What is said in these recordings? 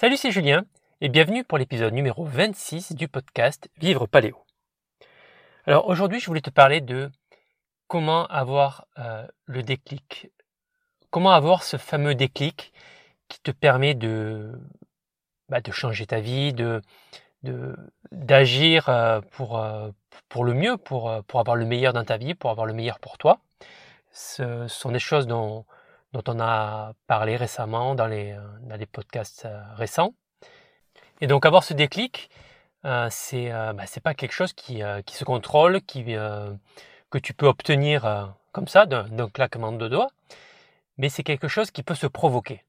Salut, c'est Julien et bienvenue pour l'épisode numéro 26 du podcast Vivre Paléo. Alors aujourd'hui, je voulais te parler de comment avoir euh, le déclic. Comment avoir ce fameux déclic qui te permet de, bah, changer ta vie, de d'agir euh, pour, euh, pour le mieux, pour, pour avoir le meilleur dans ta vie, pour avoir le meilleur pour toi. Ce sont des choses dont, dont on a parlé récemment dans les, dans les podcasts récents. Et donc avoir ce déclic, euh, c'est euh, bah, pas quelque chose qui, euh, qui se contrôle, qui, euh, que tu peux obtenir euh, comme ça d'un claquement de doigts, mais c'est quelque chose qui peut se provoquer.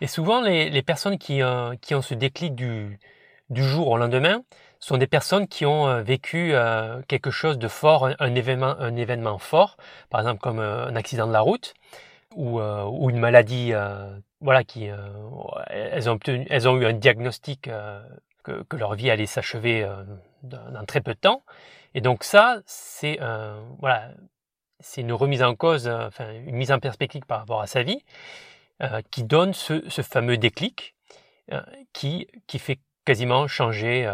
Et souvent les, les personnes qui, qui ont ce déclic du, du jour au lendemain sont des personnes qui ont vécu quelque chose de fort, un, événement, un événement fort, par exemple comme un accident de la route ou, ou une maladie voilà, qui, euh, elles, ont eu un diagnostic euh, que, leur vie allait s'achever euh, dans, très peu de temps. Et donc ça, c'est voilà, c'est une remise en cause, enfin une mise en perspective par rapport à sa vie, qui donne ce, fameux déclic qui, qui fait quasiment changer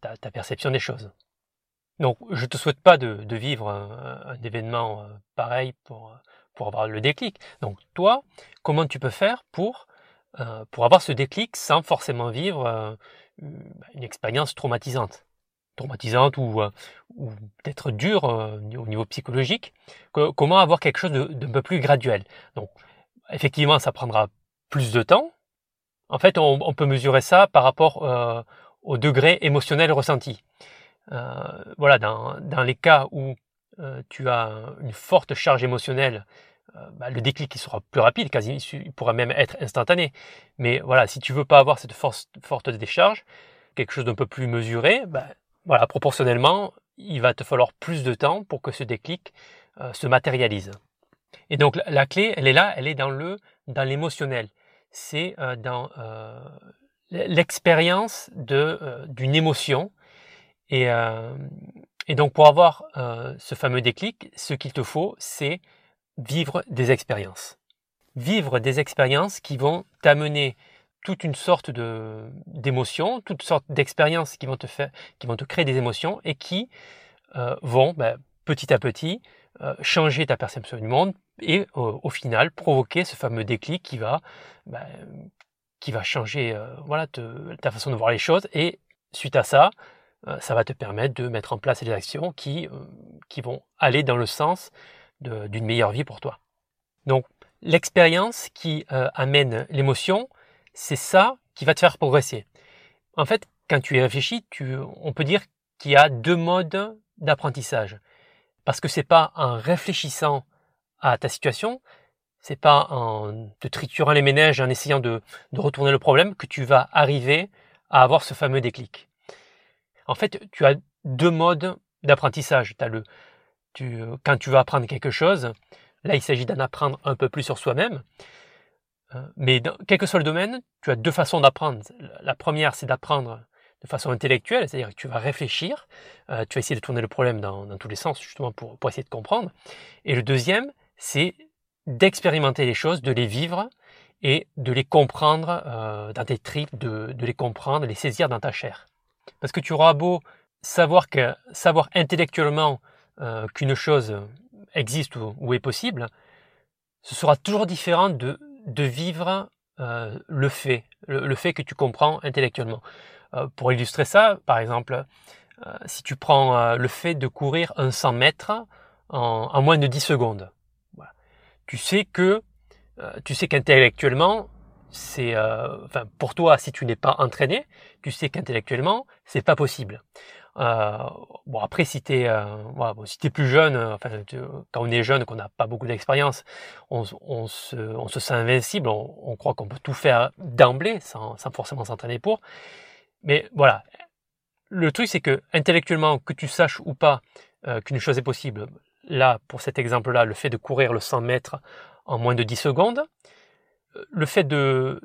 ta, perception des choses. Donc, je te souhaite pas de, vivre un événement pareil pour pour avoir le déclic. Donc toi, comment tu peux faire pour, euh, pour avoir ce déclic sans forcément vivre euh, une expérience traumatisante? Traumatisante ou, euh, ou peut-être dure au niveau psychologique, comment avoir quelque chose d'un peu plus graduel? Donc, effectivement, ça prendra plus de temps. En fait, on, peut mesurer ça par rapport au degré émotionnel ressenti. Voilà, dans, dans les cas où tu as une forte charge émotionnelle bah, le déclic il sera plus rapide, quasi, il pourra même être instantané. Mais voilà, si tu veux pas avoir cette force, forte décharge, quelque chose d'un peu plus mesuré, bah, voilà, proportionnellement, il va te falloir plus de temps pour que ce déclic euh, se matérialise. Et donc la, clé, elle est là, elle est dans le dans l'émotionnel. C'est euh, dans euh, l'expérience de euh, d'une émotion. Et, euh, et donc pour avoir ce fameux déclic, ce qu'il te faut, c'est vivre des expériences. Vivre des expériences qui vont t'amener toute une sorte de d'émotions, toutes sortes d'expériences qui vont te faire, qui vont te créer des émotions et qui euh, vont ben, petit à petit euh, changer ta perception du monde et au final provoquer ce fameux déclic qui va ben, qui va changer euh, voilà ta façon de voir les choses et suite à ça ça va te permettre de mettre en place des actions qui qui vont aller dans le sens d'une meilleure vie pour toi. Donc l'expérience qui euh, amène l'émotion, c'est ça qui va te faire progresser. En fait, quand tu y réfléchis, tu, on peut dire qu'il y a deux modes d'apprentissage. Parce que c'est pas en réfléchissant à ta situation, c'est pas en te triturant les ménages, en essayant de, retourner le problème que tu vas arriver à avoir ce fameux déclic. En fait, tu as deux modes d'apprentissage. Tu le, quand tu vas apprendre quelque chose, là il s'agit d'en apprendre un peu plus sur soi-même. Euh, mais dans, quel que soit le domaine, tu as deux façons d'apprendre. La première, c'est d'apprendre de façon intellectuelle, c'est-à-dire que tu vas réfléchir, euh, tu vas essayer de tourner le problème dans, tous les sens, justement pour, essayer de comprendre. Et le deuxième, c'est d'expérimenter les choses, de les vivre et de les comprendre euh, dans tes tripes, de, les comprendre, les saisir dans ta chair. Parce que tu auras beau savoir que savoir intellectuellement euh, qu'une chose existe ou, est possible, ce sera toujours différent de, vivre euh, le fait, le, fait que tu comprends intellectuellement. Euh, pour illustrer ça, par exemple, si tu prends le fait de courir un 100 mètres en, moins de 10 secondes, tu sais que tu sais qu'intellectuellement, c'est, enfin, pour toi, si tu n'es pas entraîné, tu sais qu'intellectuellement, c'est pas possible. Euh, bon après si t'es euh, si t'es plus jeune, euh, enfin quand on est jeune, qu'on n'a pas beaucoup d'expérience, on, se, on se sent invincible, on, croit qu'on peut tout faire d'emblée sans, forcément s'entraîner pour. Mais voilà, le truc c'est que intellectuellement que tu saches ou pas euh, qu'une chose est possible, là pour cet exemple-là, le fait de courir le 100 mètres en moins de 10 secondes, le fait de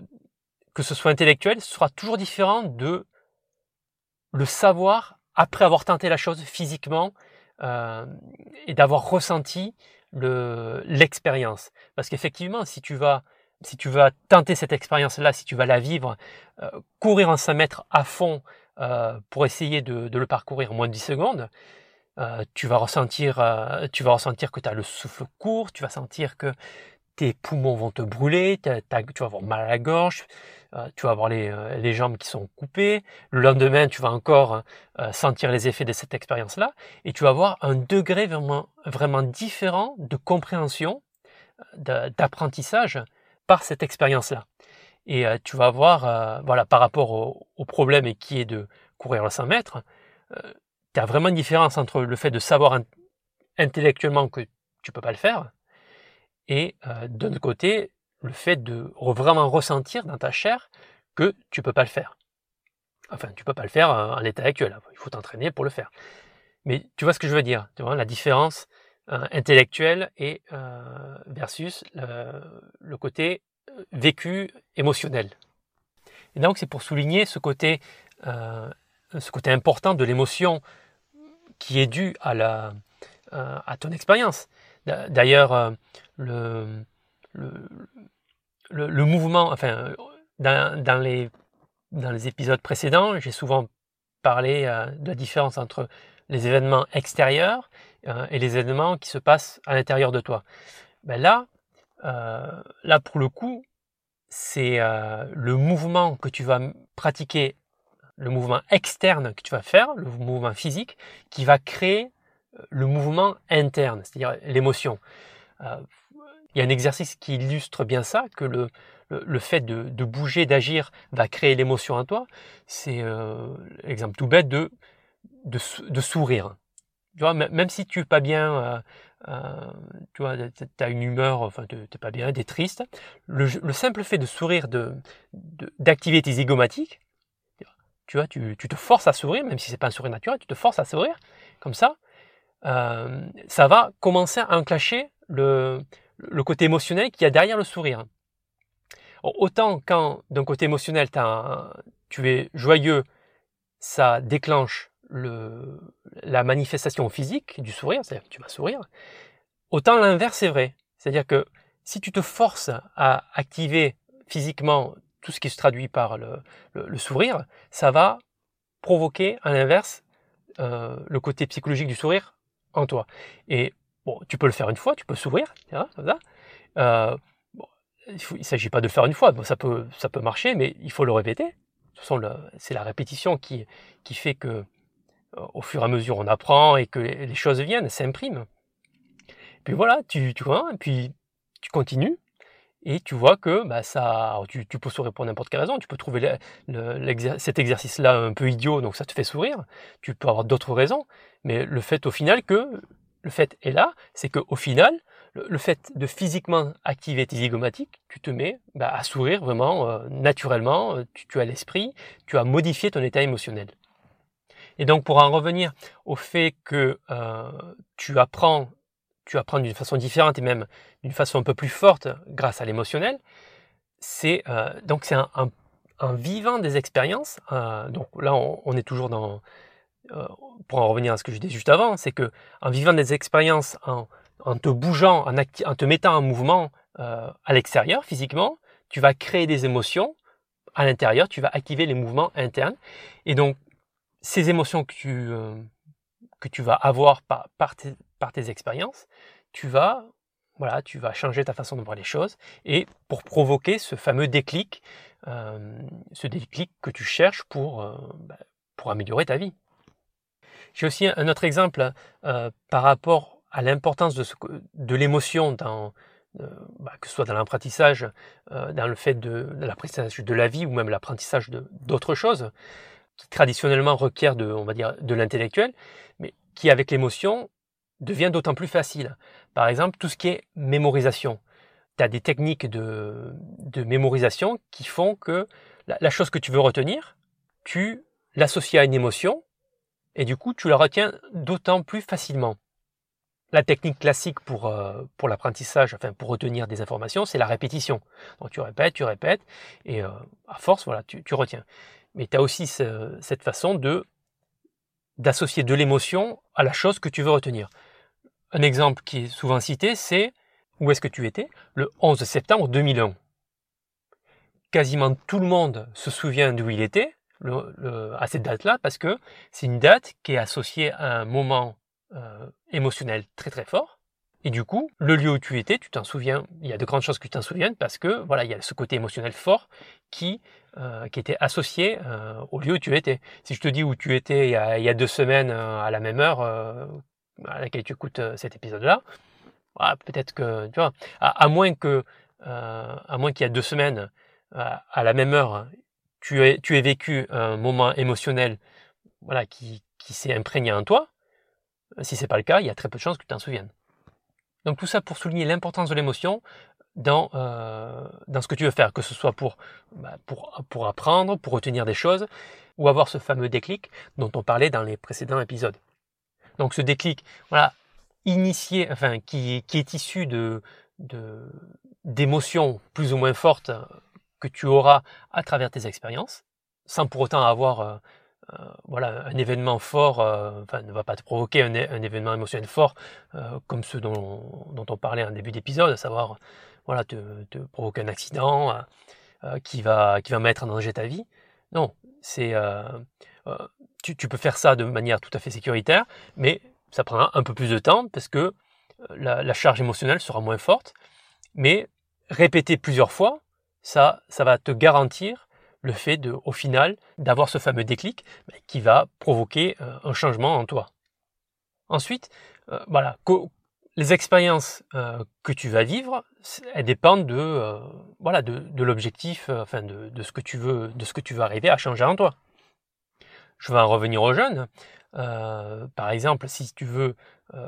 que ce soit intellectuel, sera toujours différent de le savoir après avoir tenté la chose physiquement euh, et d'avoir ressenti l'expérience. Parce qu'effectivement, si tu vas si tu vas tenter cette expérience-là, si tu vas la vivre, euh, courir en 5 mètres à fond euh, pour essayer de, le parcourir en moins de 10 secondes, tu, vas ressentir, tu vas ressentir que tu as le souffle court, tu vas sentir que tes poumons vont te brûler, tu vas avoir mal à la gorge, tu vas avoir les, jambes qui sont coupées. Le lendemain, tu vas encore sentir les effets de cette expérience-là et tu vas avoir un degré vraiment, vraiment différent de compréhension, d'apprentissage par cette expérience-là. Et euh, tu vas voir, euh, voilà, par rapport au, problème et qui est de courir le 100 mètres, euh, tu as vraiment une différence entre le fait de savoir intellectuellement que tu peux pas le faire, et d'un autre côté, le fait de vraiment ressentir dans ta chair que tu peux pas le faire. Enfin, tu peux pas le faire en l'état actuel. Il faut t'entraîner pour le faire. Mais tu vois ce que je veux dire Tu vois la différence euh, intellectuel et euh, versus le, côté euh, vécu émotionnel. Et donc c'est pour souligner ce côté, important de l'émotion qui est dû à, à ton expérience. D'ailleurs, le, le, le, mouvement, enfin, dans, les, dans les épisodes précédents, j'ai souvent parlé de la différence entre les événements extérieurs euh, et les événements qui se passent à l'intérieur de toi. Ben là, euh, là pour le coup, c'est euh, le mouvement que tu vas pratiquer, le mouvement externe que tu vas faire, le mouvement physique, qui va créer le mouvement interne, c'est-à-dire l'émotion. Il y a un exercice qui illustre bien ça, que le, le, fait de, de bouger, d'agir va créer l'émotion en toi. C'est l'exemple tout bête de, de, de sourire. Tu vois, même si tu es pas bien, euh, euh, tu tu as une humeur, enfin, tu n'es pas bien, tu es triste, le, simple fait de sourire, de, d'activer tes zygomatiques, tu vois, tu, te forces à sourire, même si c'est pas un sourire naturel, tu te forces à sourire, comme ça, euh, ça va commencer à enclencher le, le côté émotionnel qu'il y a derrière le sourire. Autant quand d'un côté émotionnel tu es joyeux, ça déclenche le, la manifestation physique du sourire, c'est-à-dire que tu vas sourire, autant l'inverse est vrai. C'est-à-dire que si tu te forces à activer physiquement tout ce qui se traduit par le, le, sourire, ça va provoquer à l'inverse euh, le côté psychologique du sourire en toi. Et bon, tu peux le faire une fois, tu peux ça. Euh, bon, il ne s'agit pas de le faire une fois, bon, ça, peut, ça peut marcher, mais il faut le répéter. De toute façon, c'est la répétition qui, qui fait que au fur et à mesure on apprend et que les choses viennent, s'impriment. Puis voilà, tu, tu vois, et puis tu continues et tu vois que bah, ça, tu, peux sourire pour n'importe quelle raison. Tu peux trouver cet exercice-là un peu idiot, donc ça te fait sourire. Tu peux avoir d'autres raisons, mais le fait au final que le fait est là, c'est qu'au final, le, fait de physiquement activer tes zygomatiques, tu te mets bah, à sourire vraiment euh, naturellement. Tu, tu as l'esprit, tu as modifié ton état émotionnel. Et donc pour en revenir au fait que euh, tu apprends, tu apprends d'une façon différente et même d'une façon un peu plus forte grâce à l'émotionnel, c'est euh, donc c'est un, vivant des expériences. Euh, donc là on, est toujours dans pour en revenir à ce que je disais juste avant, c'est que en vivant des expériences, en, te bougeant, en, te mettant en mouvement à l'extérieur physiquement, tu vas créer des émotions à l'intérieur, tu vas activer les mouvements internes. Et donc, ces émotions que tu, euh, que tu vas avoir par, par, tes, expériences, tu vas, voilà, tu vas changer ta façon de voir les choses et pour provoquer ce fameux déclic, euh, ce déclic que tu cherches pour, euh, bah, pour améliorer ta vie. J'ai aussi un autre exemple par rapport à l'importance de, de l'émotion dans, bah, que ce soit dans l'apprentissage, dans le fait de, de l'apprentissage de la vie ou même l'apprentissage d'autres choses qui traditionnellement requiert de, on va dire, de l'intellectuel, mais qui avec l'émotion devient d'autant plus facile. Par exemple, tout ce qui est mémorisation. Tu as des techniques de, de, mémorisation qui font que la, chose que tu veux retenir, tu l'associes à une émotion et du coup tu la retiens d'autant plus facilement. La technique classique pour, euh, pour l'apprentissage, enfin pour retenir des informations, c'est la répétition. Donc tu répètes, tu répètes, et euh, à force, voilà, tu, tu retiens mais tu as aussi cette façon de d'associer de l'émotion à la chose que tu veux retenir. Un exemple qui est souvent cité, c'est où est-ce que tu étais le 11 septembre 2001. quasiment tout le monde se souvient d'où il était à cette date-là parce que c'est une date qui est associée à un moment euh, émotionnel très très fort. Et du coup, le lieu où tu étais, tu t'en souviens. Il y a de grandes chances que tu t'en souviennes parce que voilà, il y a ce côté émotionnel fort qui euh, qui était associé euh, au lieu où tu étais. Si je te dis où tu étais il y a, deux semaines à la même heure à laquelle tu écoutes cet épisode-là, peut-être que tu vois, à, moins que à moins qu'il y a deux semaines à la même heure, tu, aies, tu vécu un moment émotionnel voilà, qui, s'est imprégné en toi, si c'est pas le cas, il y a très peu de chances que tu t'en souviennes. Donc tout ça pour souligner l'importance de l'émotion dans, euh, dans ce que tu veux faire, que ce soit pour, bah, pour, pour apprendre, pour retenir des choses, ou avoir ce fameux déclic dont on parlait dans les précédents épisodes. Donc ce déclic, voilà, initié, enfin, qui, qui est issu de, d'émotions plus ou moins fortes que tu auras à travers tes expériences, sans pour autant avoir euh, euh, voilà, un événement fort, euh, ne va pas te provoquer un, événement émotionnel fort comme ceux dont, on parlait en début d'épisode, à savoir voilà, te, provoquer un accident qui, va, qui va mettre en danger ta vie. Non, c'est tu, peux faire ça de manière tout à fait sécuritaire, mais ça prendra un peu plus de temps parce que la charge émotionnelle sera moins forte. Mais répéter plusieurs fois, ça, va te garantir le fait de, au final, d'avoir ce fameux déclic qui va provoquer euh, un changement en toi. Ensuite, euh, voilà, les expériences euh, que tu vas vivre, elles dépendent de, l'objectif, enfin de, ce que tu veux, de ce que tu arriver à changer en toi. Je vais en revenir au jeûne. par exemple, si tu veux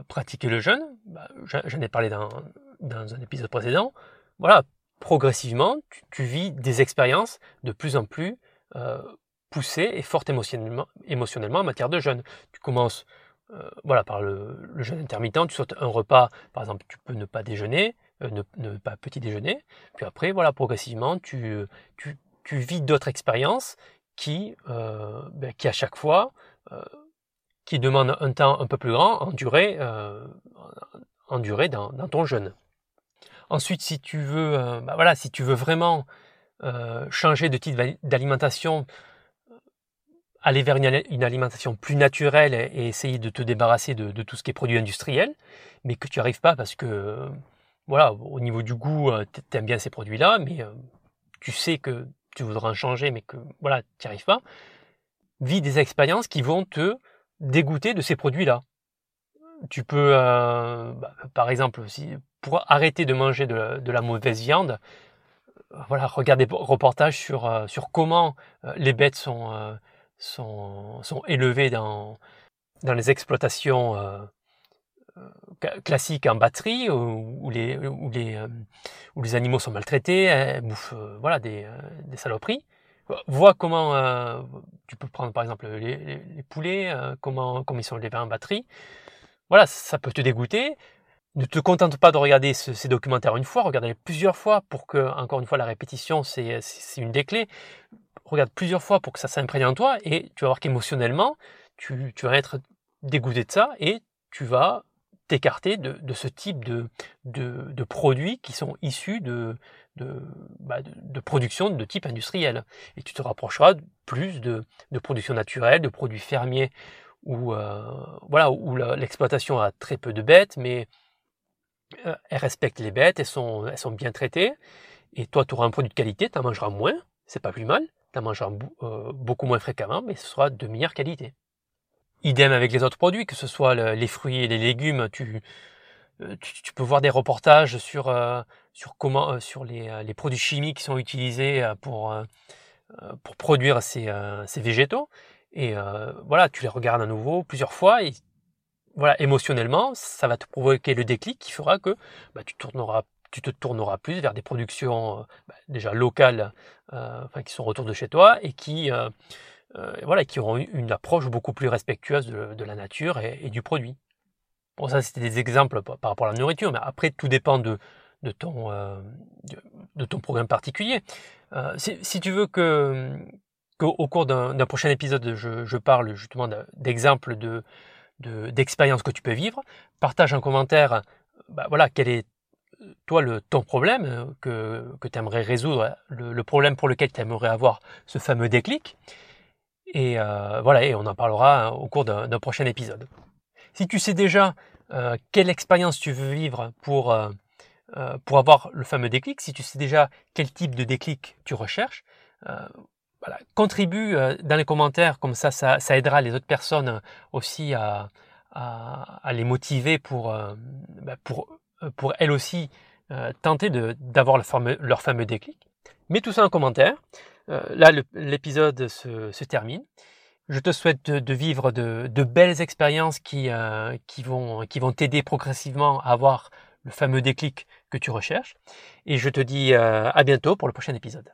pratiquer le jeûne, bah, j'en ai parlé dans, dans un épisode précédent. Voilà, progressivement, tu, vis des expériences de plus en plus euh, poussées et fortes émotionnellement, en matière de jeûne. Tu commences euh, voilà, par le, jeûne intermittent, tu sautes un repas, par exemple, tu peux ne pas déjeuner, euh, ne, pas petit déjeuner, puis après, voilà, progressivement, tu, vis d'autres expériences qui, ben, à chaque fois, qui demandent un temps un peu plus grand en durée, en durée dans ton jeûne. Ensuite, si tu veux, euh, bah voilà, si tu veux vraiment euh, changer de type d'alimentation, aller vers une, alimentation plus naturelle et, essayer de te débarrasser de, tout ce qui est produit industriel, mais que tu n'y arrives pas parce que, voilà, au niveau du goût, euh, tu aimes bien ces produits-là, mais tu sais que tu voudras en changer, mais que, voilà, tu n'y arrives pas, vis des expériences qui vont te dégoûter de ces produits-là. Tu peux, bah, par exemple, pour arrêter de manger de, la mauvaise viande, euh, voilà, regardez des reportages sur, euh, sur comment euh, les bêtes sont, sont, sont élevées dans, dans les exploitations classiques en batterie où, les, où, les, où les animaux sont maltraités, bouffent voilà, des, des saloperies. Vois comment tu peux prendre par exemple les, les, poulets, comment, comment ils sont élevés en batterie. Voilà, ça peut te dégoûter ne te contente pas de regarder ces documentaires une fois, regarde-les plusieurs fois pour que, encore une fois, la répétition, c'est une des clés. Regarde plusieurs fois pour que ça s'imprègne en toi et tu vas voir qu'émotionnellement, tu, vas être dégoûté de ça et tu vas t'écarter de, ce type de, de, produits qui sont issus de, bah, de, production de type industriel. Et tu te rapprocheras plus de, production naturelle, de produits fermiers où, euh, voilà, où l'exploitation a très peu de bêtes, mais euh, elles respectent les bêtes, elles sont, bien traitées, et toi, tu auras un produit de qualité, tu en mangeras moins, c'est pas plus mal, tu en mangeras euh, beaucoup moins fréquemment, mais ce sera de meilleure qualité. Idem avec les autres produits, que ce soit les fruits et les légumes, tu, tu, peux voir des reportages sur, sur comment, sur les, produits chimiques qui sont utilisés pour, pour produire ces végétaux. Et voilà, tu les regardes à nouveau plusieurs fois et voilà, émotionnellement, ça va te provoquer le déclic qui fera que bah, tu, te tourneras plus vers des productions euh, bah, déjà locales, euh, enfin, qui sont autour de chez toi et qui, euh, voilà, qui auront une approche beaucoup plus respectueuse de, la nature et, du produit. Bon, ça, c'était des exemples par, rapport à la nourriture, mais après, tout dépend de, ton, programme particulier. Si, tu veux que, qu'au cours d'un prochain épisode, je, parle justement d'exemples de, d'expériences que tu peux vivre. Partage en commentaire bah, voilà, quelle est toi, le, ton problème que, que tu aimerais résoudre, le, problème pour lequel tu aimerais avoir ce fameux déclic. Et voilà, et on en parlera au cours d'un prochain épisode. Si tu sais déjà quelle expérience tu veux vivre pour, pour avoir le fameux déclic, si tu sais déjà quel type de déclic tu recherches, contribue dans les commentaires, comme ça, ça, aidera les autres personnes aussi à, les motiver pour, euh, bah, euh, elles aussi euh, tenter d'avoir leur fameux déclic. Mets tout ça en commentaire. là, l'épisode se, termine. Je te souhaite de, vivre de, belles expériences qui, qui vont qui vont t'aider progressivement à avoir le fameux déclic que tu recherches. Et je te dis à bientôt pour le prochain épisode.